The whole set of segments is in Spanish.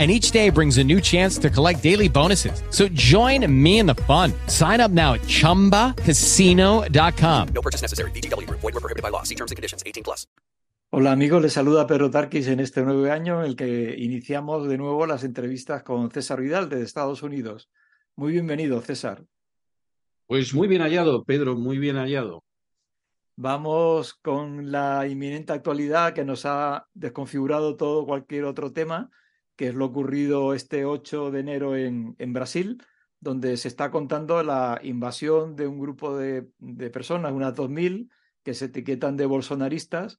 and each day brings a new chance to collect daily bonuses. So join me in the fun. Sign up now at ChumbaCasino.com. No purchase necessary. VGW. Void were prohibited by law. See terms and conditions. 18 plus. Hola amigos, les saluda Pedro Tarquis en este nuevo año en el que iniciamos de nuevo las entrevistas con César Vidal de Estados Unidos. Muy bienvenido, César. Pues muy bien hallado, Pedro, muy bien hallado. Vamos con la inminente actualidad que nos ha desconfigurado todo cualquier otro tema que es lo ocurrido este 8 de enero en, Brasil, donde se está contando la invasión de un grupo de, de personas, unas 2.000, que se etiquetan de bolsonaristas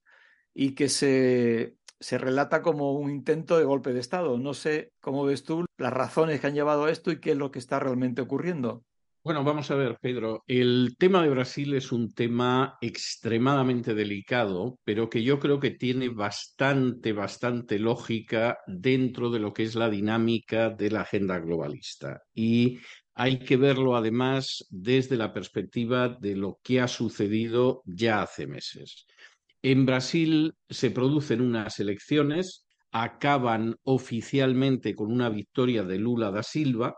y que se, se relata como un intento de golpe de Estado. No sé cómo ves tú las razones que han llevado a esto y qué es lo que está realmente ocurriendo. Bueno, vamos a ver, Pedro. El tema de Brasil es un tema extremadamente delicado, pero que yo creo que tiene bastante, bastante lógica dentro de lo que es la dinámica de la agenda globalista. Y hay que verlo además desde la perspectiva de lo que ha sucedido ya hace meses. En Brasil se producen unas elecciones, acaban oficialmente con una victoria de Lula da Silva,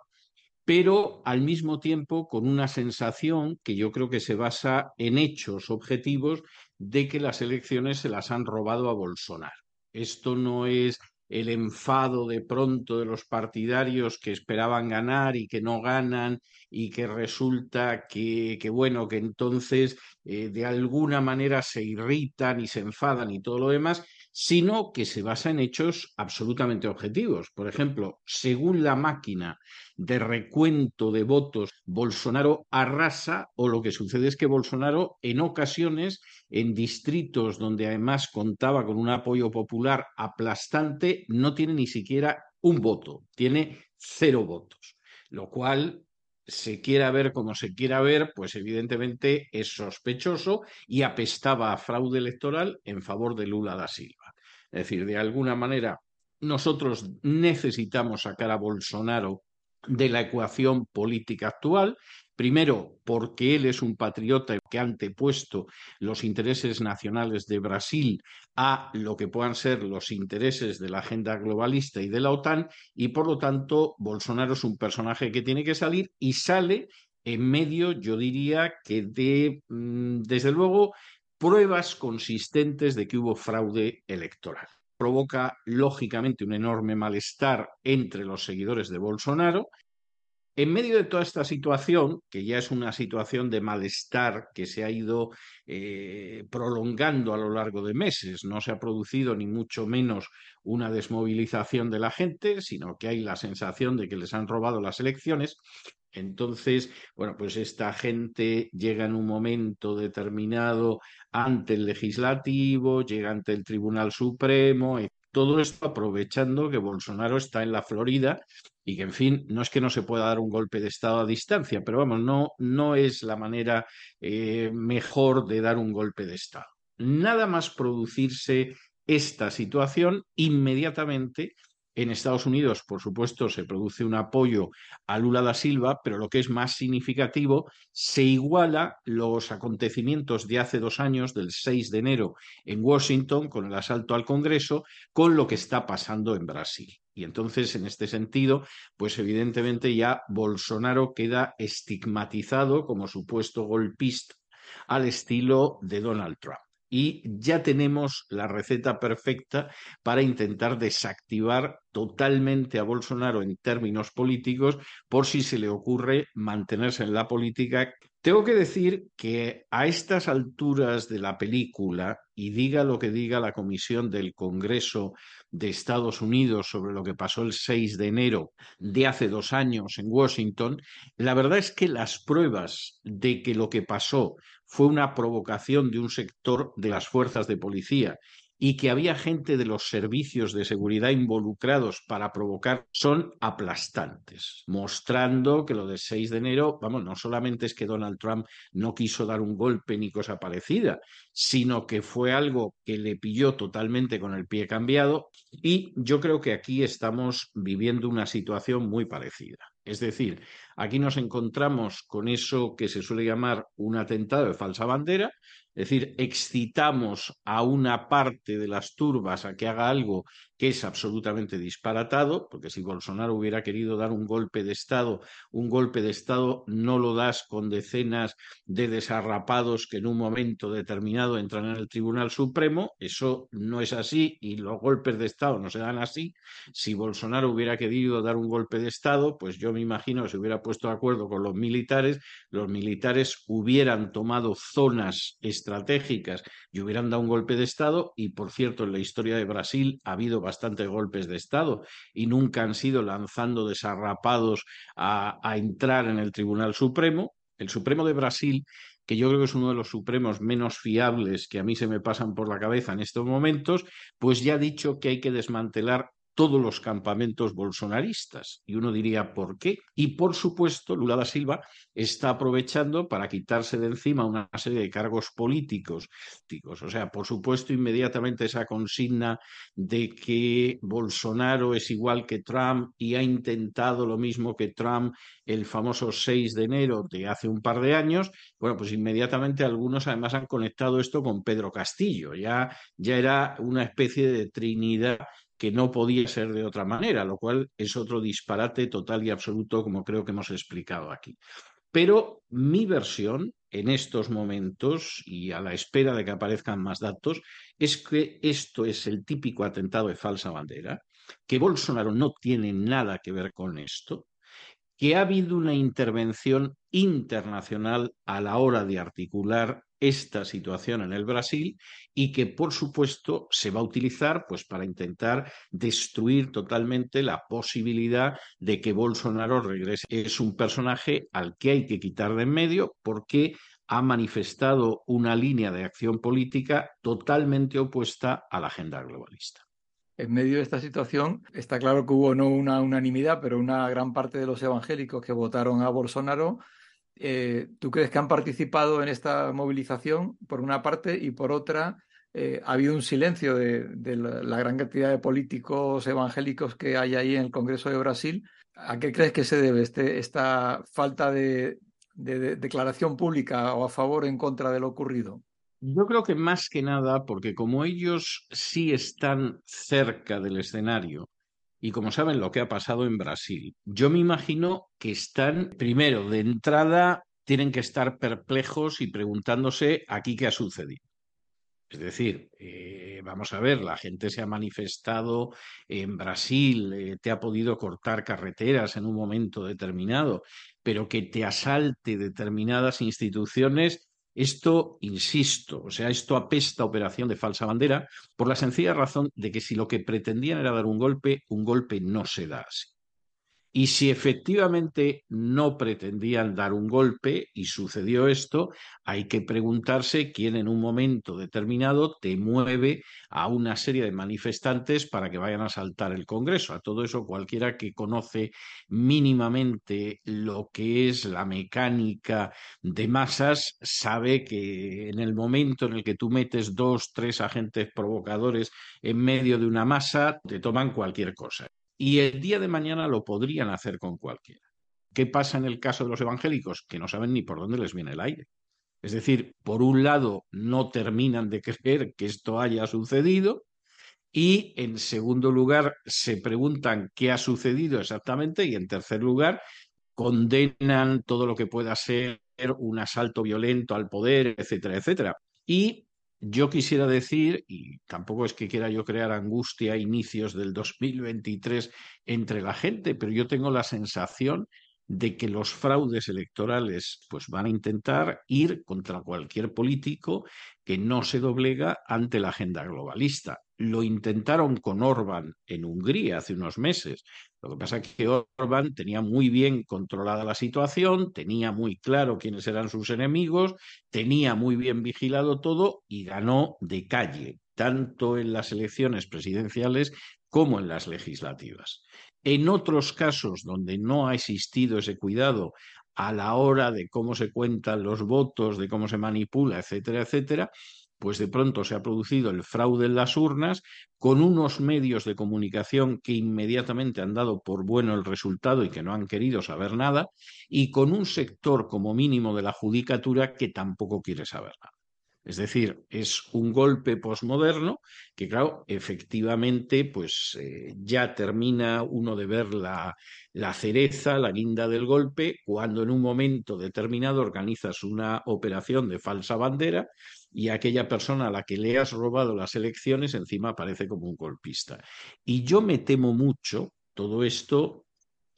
pero al mismo tiempo con una sensación que yo creo que se basa en hechos objetivos de que las elecciones se las han robado a Bolsonaro. Esto no es el enfado de pronto de los partidarios que esperaban ganar y que no ganan y que resulta que, bueno, que entonces eh, de alguna manera se irritan y se enfadan y todo lo demás, sino que se basa en hechos absolutamente objetivos. Por ejemplo, según la máquina de recuento de votos, Bolsonaro arrasa o lo que sucede es que Bolsonaro en ocasiones, en distritos donde además contaba con un apoyo popular aplastante, no tiene ni siquiera un voto, tiene cero votos, lo cual se quiera ver como se quiera ver, pues evidentemente es sospechoso y apestaba a fraude electoral en favor de Lula da Silva. Es decir, de alguna manera nosotros necesitamos sacar a Bolsonaro de la ecuación política actual. Primero, porque él es un patriota que ha antepuesto los intereses nacionales de Brasil a lo que puedan ser los intereses de la agenda globalista y de la OTAN, y por lo tanto, Bolsonaro es un personaje que tiene que salir y sale en medio, yo diría, que de, mm, desde luego, pruebas consistentes de que hubo fraude electoral provoca lógicamente un enorme malestar entre los seguidores de Bolsonaro. En medio de toda esta situación, que ya es una situación de malestar que se ha ido eh, prolongando a lo largo de meses, no se ha producido ni mucho menos una desmovilización de la gente, sino que hay la sensación de que les han robado las elecciones, entonces, bueno, pues esta gente llega en un momento determinado ante el legislativo, llega ante el Tribunal Supremo, todo esto aprovechando que Bolsonaro está en la Florida y que, en fin, no es que no se pueda dar un golpe de Estado a distancia, pero vamos, no, no es la manera eh, mejor de dar un golpe de Estado. Nada más producirse esta situación, inmediatamente En Estados Unidos, por supuesto, se produce un apoyo a Lula da Silva, pero lo que es más significativo, se iguala los acontecimientos de hace dos años, del 6 de enero en Washington, con el asalto al Congreso, con lo que está pasando en Brasil. Y entonces, en este sentido, pues evidentemente ya Bolsonaro queda estigmatizado como supuesto golpista al estilo de Donald Trump y ya tenemos la receta perfecta para intentar desactivar totalmente a Bolsonaro en términos políticos por si se le ocurre mantenerse en la política. Tengo que decir que a estas alturas de la película, y diga lo que diga la Comisión del Congreso de Estados Unidos sobre lo que pasó el 6 de enero de hace dos años en Washington, la verdad es que las pruebas de que lo que pasó fue una provocación de un sector de las fuerzas de policía y que había gente de los servicios de seguridad involucrados para provocar son aplastantes, mostrando que lo del 6 de enero, vamos, no solamente es que Donald Trump no quiso dar un golpe ni cosa parecida, sino que fue algo que le pilló totalmente con el pie cambiado y yo creo que aquí estamos viviendo una situación muy parecida. Es decir, aquí nos encontramos con eso que se suele llamar un atentado de falsa bandera, es decir, excitamos a una parte de las turbas a que haga algo que es absolutamente disparatado, porque si Bolsonaro hubiera querido dar un golpe de Estado, un golpe de Estado no lo das con decenas de desarrapados que en un momento determinado entran en el Tribunal Supremo, eso no es así y los golpes de Estado no se dan así. Si Bolsonaro hubiera querido dar un golpe de Estado, pues yo me imagino que se hubiera puesto de acuerdo con los militares, los militares hubieran tomado zonas estratégicas y hubieran dado un golpe de Estado y, por cierto, en la historia de Brasil ha habido bastantes golpes de Estado y nunca han sido lanzando desarrapados a, entrar en el Tribunal Supremo. El Supremo de Brasil que yo creo que es uno de los supremos menos fiables que a mí se me pasan por la cabeza en estos momentos, pues ya ha dicho que hay que desmantelar todos los campamentos bolsonaristas. Y uno diría, ¿por qué? Y por supuesto, Lula da Silva está aprovechando para quitarse de encima una serie de cargos políticos. O sea, por supuesto, inmediatamente esa consigna de que Bolsonaro es igual que Trump y ha intentado lo mismo que Trump el famoso 6 de enero de hace un par de años, bueno, pues inmediatamente algunos además han conectado esto con Pedro Castillo. Ya, ya era una especie de trinidad que no podía ser de otra manera, lo cual es otro disparate total y absoluto, como creo que hemos explicado aquí. Pero mi versión en estos momentos y a la espera de que aparezcan más datos es que esto es el típico atentado de falsa bandera, que Bolsonaro no tiene nada que ver con esto, que ha habido una intervención internacional a la hora de articular esta situación en el Brasil y que, por supuesto, se va a utilizar pues, para intentar destruir totalmente la posibilidad de que Bolsonaro regrese. Es un personaje al que hay que quitar de en medio porque ha manifestado una línea de acción política totalmente opuesta a la agenda globalista. En medio de esta situación está claro que hubo no una unanimidad, pero una gran parte de los evangélicos que votaron a Bolsonaro eh, ¿tú crees que han participado en esta movilización, por una parte, y por otra, eh, ha habido un silencio de, la, gran cantidad de políticos evangélicos que hay ahí en el Congreso de Brasil? ¿A qué crees que se debe este, esta falta de, de declaración pública o a favor o en contra de lo ocurrido? Yo creo que más que nada, porque como ellos sí están cerca del escenario, y como saben lo que ha pasado en Brasil, yo me imagino que están, primero, de entrada, tienen que estar perplejos y preguntándose aquí qué ha sucedido. Es decir, eh, vamos a ver, la gente se ha manifestado en Brasil, eh, te ha podido cortar carreteras en un momento determinado, pero que te asalte determinadas instituciones esto, insisto, o sea, esto apesta operación de falsa bandera por la sencilla razón de que si lo que pretendían era dar un golpe, un golpe no se da así. Y si efectivamente no pretendían dar un golpe y sucedió esto, hay que preguntarse quién en un momento determinado te mueve a una serie de manifestantes para que vayan a saltar el Congreso. A todo eso cualquiera que conoce mínimamente lo que es la mecánica de masas sabe que en el momento en el que tú metes dos, tres agentes provocadores en medio de una masa, te toman cualquier cosa. Y el día de mañana lo podrían hacer con cualquiera. ¿Qué pasa en el caso de los evangélicos? Que no saben ni por dónde les viene el aire. Es decir, por un lado, no terminan de creer que esto haya sucedido y, en segundo lugar, se preguntan qué ha sucedido exactamente y, en tercer lugar, condenan todo lo que pueda ser un asalto violento al poder, etcétera, etcétera. Y yo quisiera decir, y tampoco es que quiera yo crear angustia a inicios del 2023 entre la gente, pero yo tengo la sensación de que los fraudes electorales pues van a intentar ir contra cualquier político que no se doblega ante la agenda globalista. Lo intentaron con Orbán en Hungría hace unos meses. Lo que pasa es que Orbán tenía muy bien controlada la situación, tenía muy claro quiénes eran sus enemigos, tenía muy bien vigilado todo y ganó de calle, tanto en las elecciones presidenciales como en las legislativas. En otros casos donde no ha existido ese cuidado a la hora de cómo se cuentan los votos, de cómo se manipula, etcétera, etcétera, pues de pronto se ha producido el fraude en las urnas con unos medios de comunicación que inmediatamente han dado por bueno el resultado y que no han querido saber nada, y con un sector como mínimo de la judicatura que tampoco quiere saber nada. Es decir, es un golpe posmoderno que, claro, efectivamente, pues eh, ya termina uno de ver la, la cereza, la guinda del golpe, cuando en un momento determinado organizas una operación de falsa bandera y aquella persona a la que le has robado las elecciones encima aparece como un golpista. Y yo me temo mucho todo esto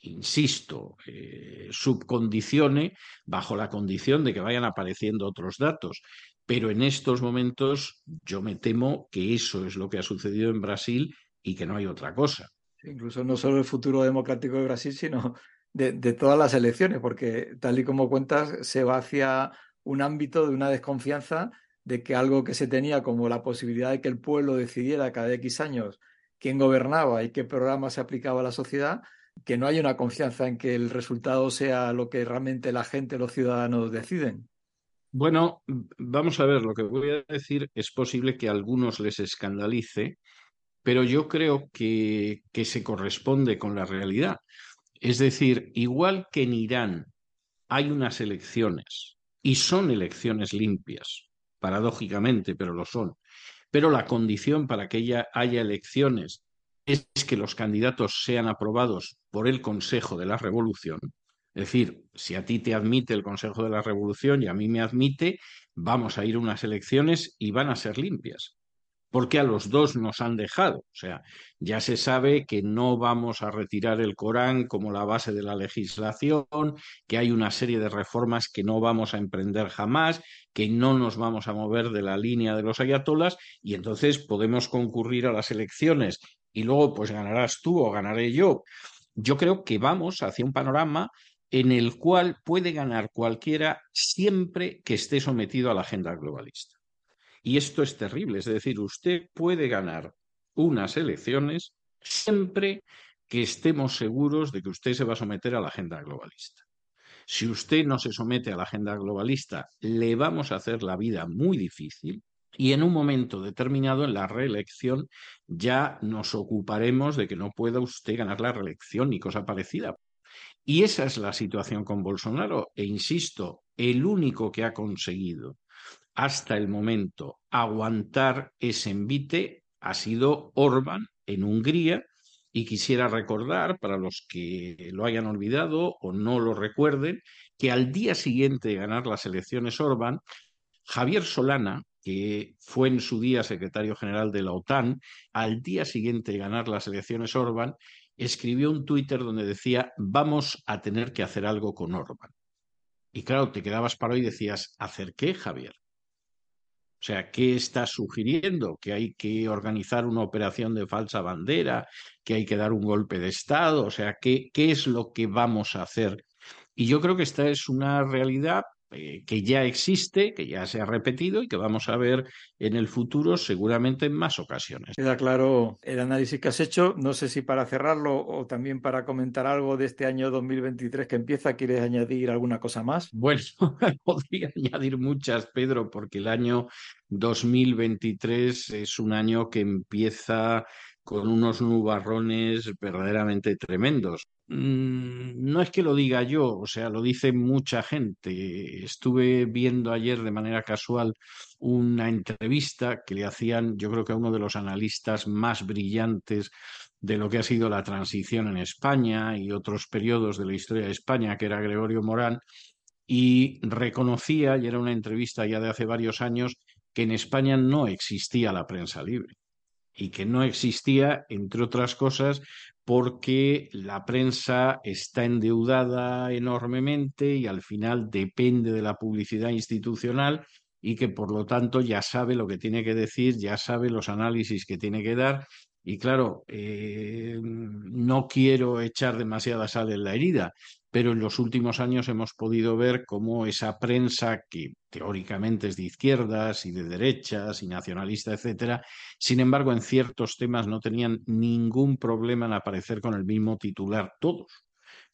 insisto, eh, subcondicione bajo la condición de que vayan apareciendo otros datos. Pero en estos momentos yo me temo que eso es lo que ha sucedido en Brasil y que no hay otra cosa. Incluso no solo el futuro democrático de Brasil, sino de, todas las elecciones, porque tal y como cuentas, se va hacia un ámbito de una desconfianza de que algo que se tenía como la posibilidad de que el pueblo decidiera cada X años quién gobernaba y qué programa se aplicaba a la sociedad, que no hay una confianza en que el resultado sea lo que realmente la gente, los ciudadanos deciden. Bueno, vamos a ver, lo que voy a decir es posible que a algunos les escandalice, pero yo creo que, que se corresponde con la realidad. Es decir, igual que en Irán hay unas elecciones y son elecciones limpias, paradójicamente, pero lo son, pero la condición para que haya elecciones es que los candidatos sean aprobados por el Consejo de la Revolución, es decir, si a ti te admite el Consejo de la Revolución y a mí me admite, vamos a ir a unas elecciones y van a ser limpias. Porque a los dos nos han dejado. O sea, ya se sabe que no vamos a retirar el Corán como la base de la legislación, que hay una serie de reformas que no vamos a emprender jamás, que no nos vamos a mover de la línea de los ayatolas y entonces podemos concurrir a las elecciones y luego pues ganarás tú o ganaré yo. Yo creo que vamos hacia un panorama en el cual puede ganar cualquiera siempre que esté sometido a la agenda globalista. Y esto es terrible, es decir, usted puede ganar unas elecciones siempre que estemos seguros de que usted se va a someter a la agenda globalista. Si usted no se somete a la agenda globalista, le vamos a hacer la vida muy difícil y en un momento determinado en la reelección ya nos ocuparemos de que no pueda usted ganar la reelección ni cosa parecida, y esa es la situación con Bolsonaro. E insisto, el único que ha conseguido hasta el momento aguantar ese envite ha sido Orbán en Hungría. Y quisiera recordar, para los que lo hayan olvidado o no lo recuerden, que al día siguiente de ganar las elecciones Orbán, Javier Solana, que fue en su día secretario general de la OTAN, al día siguiente de ganar las elecciones Orbán, escribió un Twitter donde decía, vamos a tener que hacer algo con Orban. Y claro, te quedabas para y decías, ¿hacer qué, Javier? O sea, ¿qué estás sugiriendo? ¿Que hay que organizar una operación de falsa bandera? ¿Que hay que dar un golpe de Estado? O sea, ¿qué, qué es lo que vamos a hacer? Y yo creo que esta es una realidad eh, que ya existe, que ya se ha repetido y que vamos a ver en el futuro seguramente en más ocasiones. Queda claro el análisis que has hecho. No sé si para cerrarlo o también para comentar algo de este año 2023 que empieza, ¿quieres añadir alguna cosa más? Bueno, podría añadir muchas, Pedro, porque el año 2023 es un año que empieza con unos nubarrones verdaderamente tremendos. Mm, no es que lo diga yo, o sea, lo dice mucha gente. Estuve viendo ayer de manera casual una entrevista que le hacían, yo creo que a uno de los analistas más brillantes de lo que ha sido la transición en España y otros periodos de la historia de España, que era Gregorio Morán, y reconocía, y era una entrevista ya de hace varios años, que en España no existía la prensa libre y que no existía, entre otras cosas, porque la prensa está endeudada enormemente y al final depende de la publicidad institucional y que por lo tanto ya sabe lo que tiene que decir, ya sabe los análisis que tiene que dar. Y claro, eh, no quiero echar demasiada sal en la herida, pero en los últimos años hemos podido ver cómo esa prensa, que teóricamente es de izquierdas y de derechas y nacionalista, etcétera, sin embargo, en ciertos temas no tenían ningún problema en aparecer con el mismo titular todos.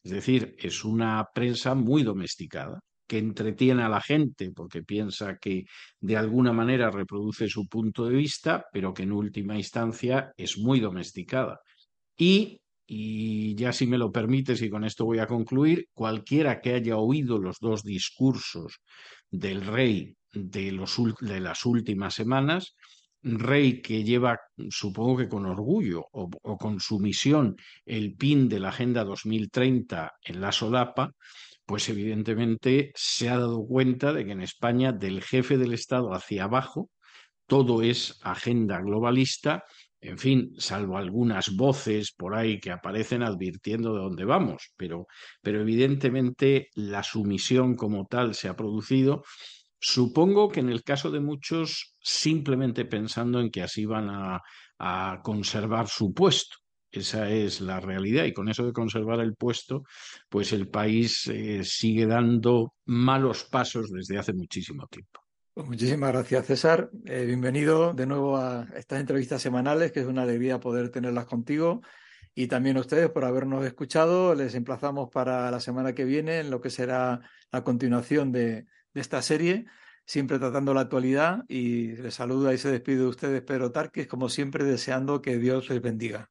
Es decir, es una prensa muy domesticada que entretiene a la gente porque piensa que de alguna manera reproduce su punto de vista, pero que en última instancia es muy domesticada. Y y ya si me lo permites, y con esto voy a concluir, cualquiera que haya oído los dos discursos del rey de, los, de las últimas semanas, rey que lleva, supongo que con orgullo o, o, con su misión, el PIN de la Agenda 2030 en la solapa, pues evidentemente se ha dado cuenta de que en España, del jefe del Estado hacia abajo, todo es agenda globalista en fin, salvo algunas voces por ahí que aparecen advirtiendo de dónde vamos, pero, pero evidentemente la sumisión como tal se ha producido. Supongo que en el caso de muchos, simplemente pensando en que así van a, conservar su puesto. Esa es la realidad y con eso de conservar el puesto, pues el país eh, sigue dando malos pasos desde hace muchísimo tiempo. Muchísimas gracias, César. Eh, bienvenido de nuevo a estas entrevistas semanales, que es una alegría poder tenerlas contigo. Y también a ustedes por habernos escuchado. Les emplazamos para la semana que viene en lo que será la continuación de, esta serie, siempre tratando la actualidad. Y les saluda y se despide de ustedes Pedro Tarques, como siempre, deseando que Dios les bendiga.